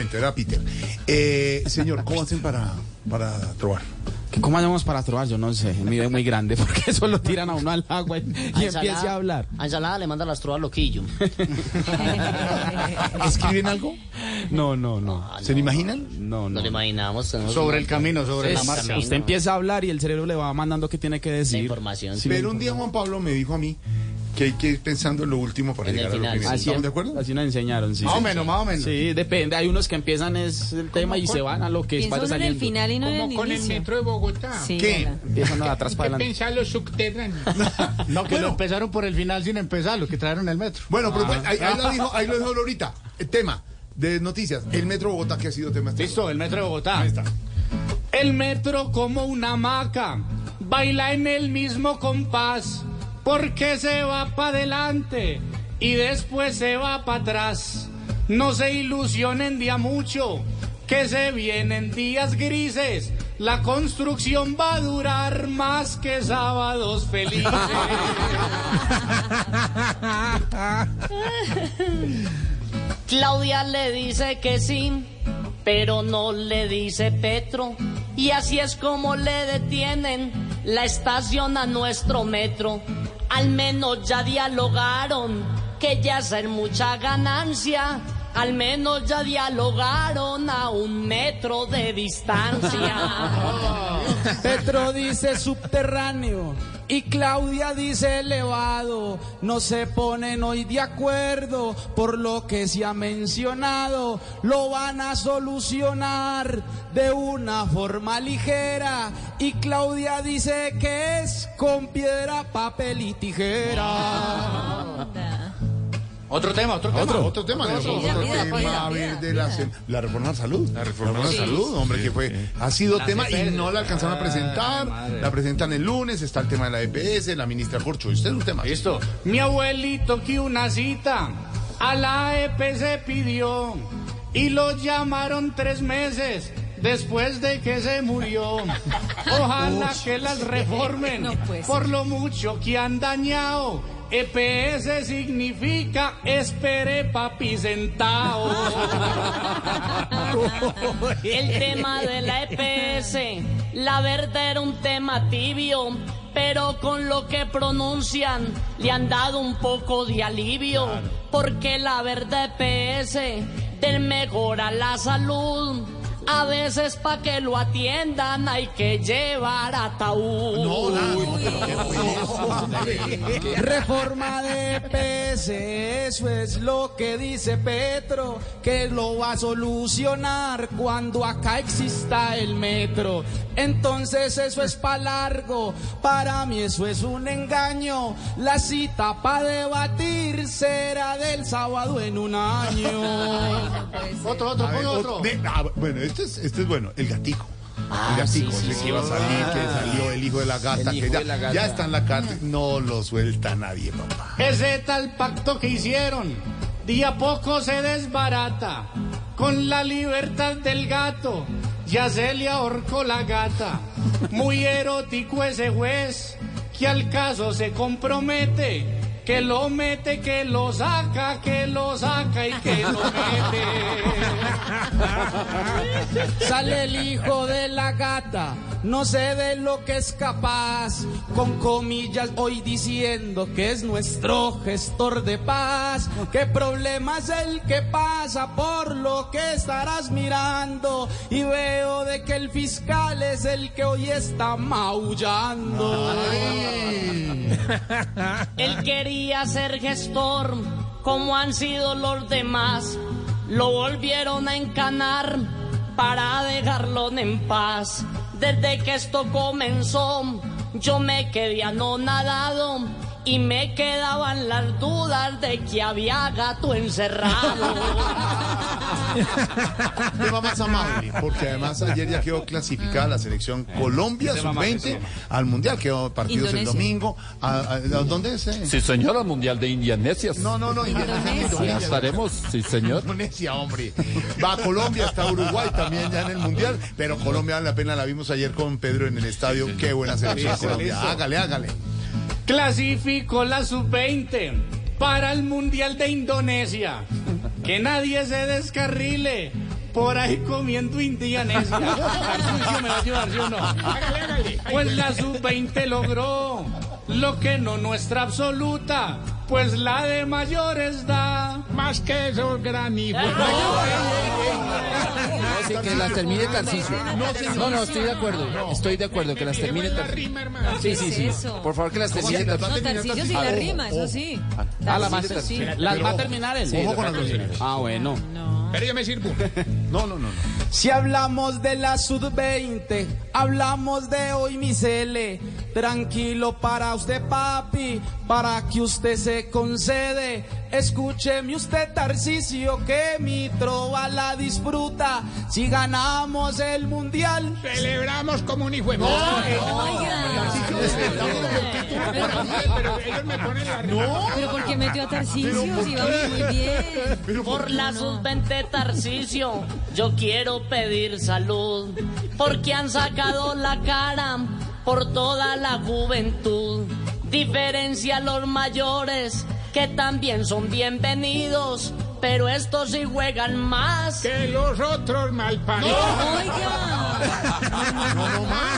momento, era Peter. Eh, señor, ¿cómo hacen para, para trobar? ¿Cómo hacemos para trobar? Yo no sé, mi muy grande, porque eso lo tiran a uno al agua y, y empiece a hablar. A ensalada le manda las trovas loquillo. ¿Escriben algo? No, no, no. ¿Se lo imaginan? No, No no. lo imaginamos. Sobre el camino, sobre la Es- marcha. Usted empieza a hablar y el cerebro le va mandando qué tiene que La decir. información. Sí, Pero un día Juan Pablo me dijo a mí que hay que ir pensando en lo último para En llegar a lo final. Así, ¿Estamos de acuerdo? así nos enseñaron, sí. Más o menos, más o menos. Sí, depende. Hay unos que empiezan es el tema y se van a lo que Piensa vaya uno en el final y no en el Como con el metro de Bogotá. Sí, ¿Qué? Empiezan atrás ¿Qué para adelante. pensar los subterráneos? No, que Bueno. lo empezaron por el final sin empezar, lo que trajeron el metro. Bueno, pero pues, ahí, ahí lo dijo, ahí lo dijo ahorita. El tema de noticias. El Metro Bogotá que ha sido tema. este- Listo, el metro de Bogotá. Ahí está. El metro como una hamaca, baila en el mismo compás, porque se va para adelante y después se va para atrás. No se ilusionen día mucho, que se vienen días grises. La construcción va a durar más que sábados felices. Claudia le dice que sí, pero no le dice Petro. Y así es como le detienen la estación a nuestro metro. Al menos ya dialogaron, que ya es mucha ganancia. Al menos ya dialogaron a un metro de distancia. Petro dice subterráneo y Claudia dice elevado. No se ponen hoy de acuerdo por lo que se ha mencionado. Lo van a solucionar de una forma ligera. Y Claudia dice que es con piedra, papel y tijera. Otro tema, otro tema. Otro, otro tema, otro, otro mira, tema, mira, a ver, mira, de la, se- la reforma a la salud. La reforma a la salud, hombre, que fue, ha sido tema y no la alcanzaron a presentar. La presentan el lunes, está el tema de la EPS, la ministra Corcho. Este es un tema. Listo. Mi abuelito que una cita a la EP se pidió y lo llamaron tres meses después de que se murió. Ojalá que las reformen No por lo mucho que han dañado. EPS significa espere papi sentado. El tema de la EPS, la verdad era un tema tibio, pero con lo que pronuncian le han dado un poco de alivio, porque la verdad EPS del mejora la salud. A veces pa' que lo atiendan hay que llevar ataúd. No, no, no. Reforma de PS, eso es lo que dice Petro, que lo va a solucionar cuando acá exista el metro. Entonces eso es pa' largo, para mí eso es un engaño. La cita pa' debatir será del sábado en un año. Otro, otro, ver, otro. otro- ve- ah, bueno, este es, este es bueno, el gatico. el gatico, sí, sí, ese que iba a salir, que salió el hijo de la gata, que ya, de la gata. ya está en la cárcel. No lo suelta nadie, papá. Ese tal pacto que hicieron, día a poco se desbarata. Con la libertad del gato, ya se le ahorcó la gata. Muy erótico ese juez, que al caso se compromete. Que lo mete, que lo saca, que lo saca y que lo mete. Sale el hijo de la gata, no sé de lo que es capaz, con comillas hoy diciendo que es nuestro gestor de paz. ¿Qué problema es el que pasa por lo que estarás mirando? Y veo de que el fiscal es el que hoy está maullando. Él quería ser gestor, como han sido los demás. Lo volvieron a encanar para dejarlo en paz. Desde que esto comenzó, yo me quedé anonadado y me quedaban las dudas de que había gato encerrado. tema más amable, porque además ayer ya quedó clasificada la selección Colombia sub-20 al Mundial, quedó partidos el domingo. ¿A, a- a dónde es? eh? Sí, señora, Mundial de Indonesia. No, no, no, Indonesia. Ya Indonesia. estaremos, sí, señor. Indonesia, hombre. Va a Colombia, está Uruguay también ya en el Mundial, pero Colombia vale la pena, la vimos ayer con Pedro en el estadio. Qué buena selección Colombia. Hágale, hágale. Clasificó la sub-20 para el Mundial de Indonesia. Que nadie se descarrile, por ahí comiendo indianesia. ¿me va a ayudar, sí o no? Pues la sub-20 logró lo que no nuestra absoluta, pues la de mayores da. Más que eso, gran hijo. Sí, que las termine Tarcisio. No, no, estoy de acuerdo. Estoy de acuerdo que las termine Tarcisio. Sí, sí, sí. Por favor, que las termine No, Tarcisio. Tarcisio sí la rima, eso sí. Ah, las va a terminar él. Ojo con las groserías. Ah, bueno. Pero yo me sirvo. No, no, no, no. Si hablamos de la sub-20, hablamos de hoy mi cele. Tranquilo para usted, papi, para que usted se concede. Escúcheme usted, Tarcisio, que mi trova la disfruta. Si ganamos el mundial, Celebramos como un hijo de Pero ellos me ponen la rima. pero ¿por qué metió a Tarcisio? Si va muy bien. Por la sub-20 Tarcisio, yo quiero pedir salud, porque han sacado la cara por toda la juventud. Diferencia a los mayores, que también son bienvenidos, pero estos sí juegan más. Que los otros mal paridos. Oiga.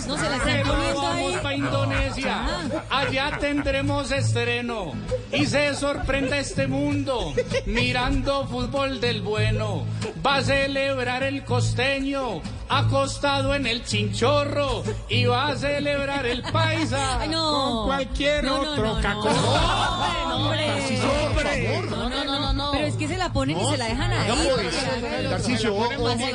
No se la están Pero poniendo vamos ahí. Allá tendremos estreno. Y se sorprende este mundo mirando fútbol del bueno. Va a celebrar el costeño acostado en el chinchorro. Y va a celebrar el paisa. Ay, no. Con cualquier No, no, otro no, no. cacón. Hombre. No, no, no, no, no. Pero es que se la ponen y se la dejan ahí. A la gol.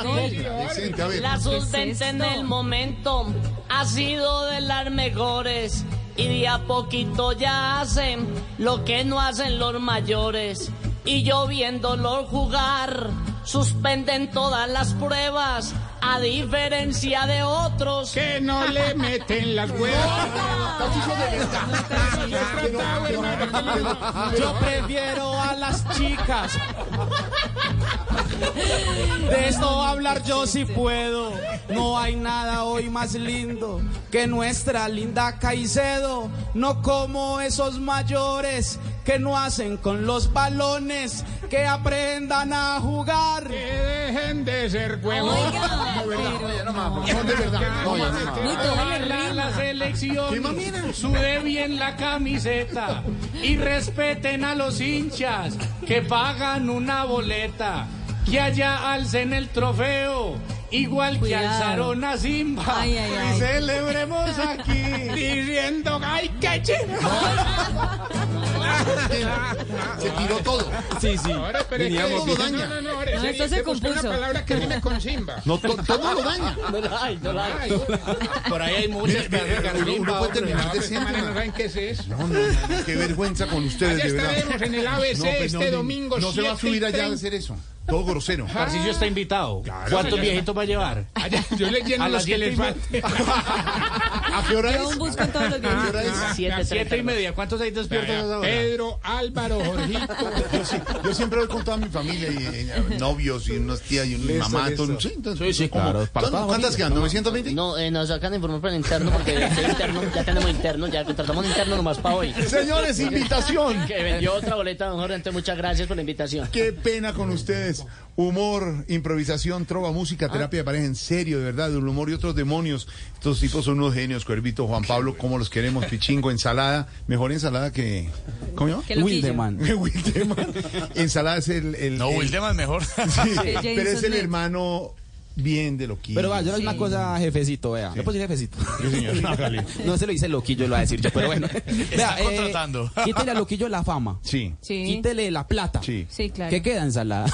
copia. Decente, a ver. La ¿Qué sub-20 es en el momento ha sido de las mejores y de a poquito ya hacen lo que no hacen los mayores. Y yo viéndolos jugar, suspenden todas las pruebas, a diferencia de otros. Que no le meten las huevas. yo prefiero a las chicas. De esto hablar yo si puedo. No hay nada hoy más lindo que nuestra linda Caicedo. No como esos mayores que no hacen con los balones. Que aprendan a jugar. Dejen de ser huevos. Oiga, pero No, de verdad. No, ya no. la selección sude bien la camiseta y respeten a los hinchas que pagan una boleta. Que allá alcen el trofeo, igual que Cuidado. alzaron a Simba. Ay, ay, ay. Y celebremos aquí. Diciendo, ay, qué. Se tiró todo. Sí, sí. Ahora, pero es que- Veníamos bien. no, no, no, ahora, No, esto se compuso. una palabra que rime con Simba. No, to- todo lo daña. No la hay, no la hay. Ay, Por ahí hay muchas que hacen uno puede terminar no, de siempre. saben qué es eso. No, no, no, qué vergüenza con ustedes, Allá de verdad. estaremos en el ABC No, pues, este no, no, domingo. No se va a 7 y subir allá a 30. hacer eso. Todo grosero. Tarcisio está invitado. ¿Cuántos viejitos va a llevar? Allá, yo les lleno A los que siete les. ¿A qué hora un es? todos los ¿A qué hora es? Siete, Siete y media. ¿Cuántos hay despiertos? Pedro, Álvaro, Jorgito. Yo, sí- yo siempre voy con toda mi familia, y, eh, novios y unas tías y una mamá. todo- sí, entonces, Sí, claro, ¿Cuántas quedan? ¿920? No, eh, nos sacan de informar para el interno porque este interno, ya tenemos interno, ya contratamos un interno nomás para hoy. Señores, invitación. Que vendió otra boleta, don Jorge, entonces muchas gracias por la invitación. Qué pena con ustedes. Humor, improvisación, trova, música, terapia de pareja, en serio, de verdad, el humor y otros demonios. Estos tipos son unos genios, Cuervito, Juan Pablo, cómo los queremos, Pichingo, ensalada, mejor ensalada que... ¿Cómo llama? Wildeman. Wildeman. Ensalada es el... el No, el- Wildeman mejor. Sí, pero es el hermano bien de loquillo. Pero va, yo digo una cosa, jefecito, vea. ¿Le puedo decir jefecito? Sí, señor. No se lo dice loquillo, lo va a decir yo, pero bueno. Vea, eh, contratando. quítele a loquillo la fama. Sí, Sí. Quítele la plata. sí. Sí, claro. ¿Qué queda ensalada?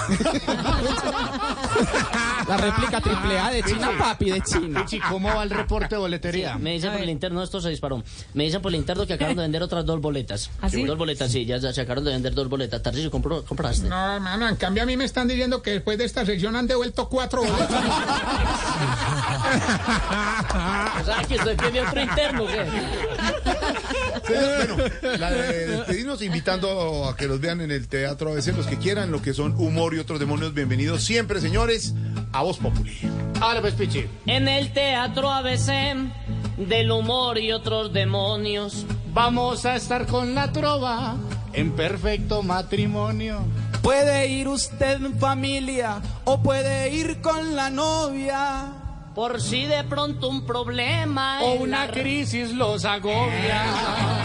la réplica triple A de China, papi, de China. Pichi, ¿cómo va el reporte de boletería? Me dicen por el interno, esto se disparó. Me dicen por el interno que acaban de vender otras dos boletas. ¿Ah, sí? Dos boletas, sí, ya, ya se acabaron de vender dos boletas. ¿compró- ¿compraste? No, hermano, en cambio a mí me están diciendo que después de esta sección han devuelto cuatro boletos. O sea, que usted tiene otro interno, ¿qué? Bueno, la de despedirnos invitando a que los vean en el teatro a veces los que quieran, lo que son humor y otros demonios. Bienvenidos siempre, señores, a Voz Populi. Ahora pues, Pichi. En el teatro ABC, del humor y otros demonios. Vamos a estar con la trova en perfecto matrimonio. Puede ir usted en familia o puede ir con la novia. Por si de pronto un problema O una crisis los agobia.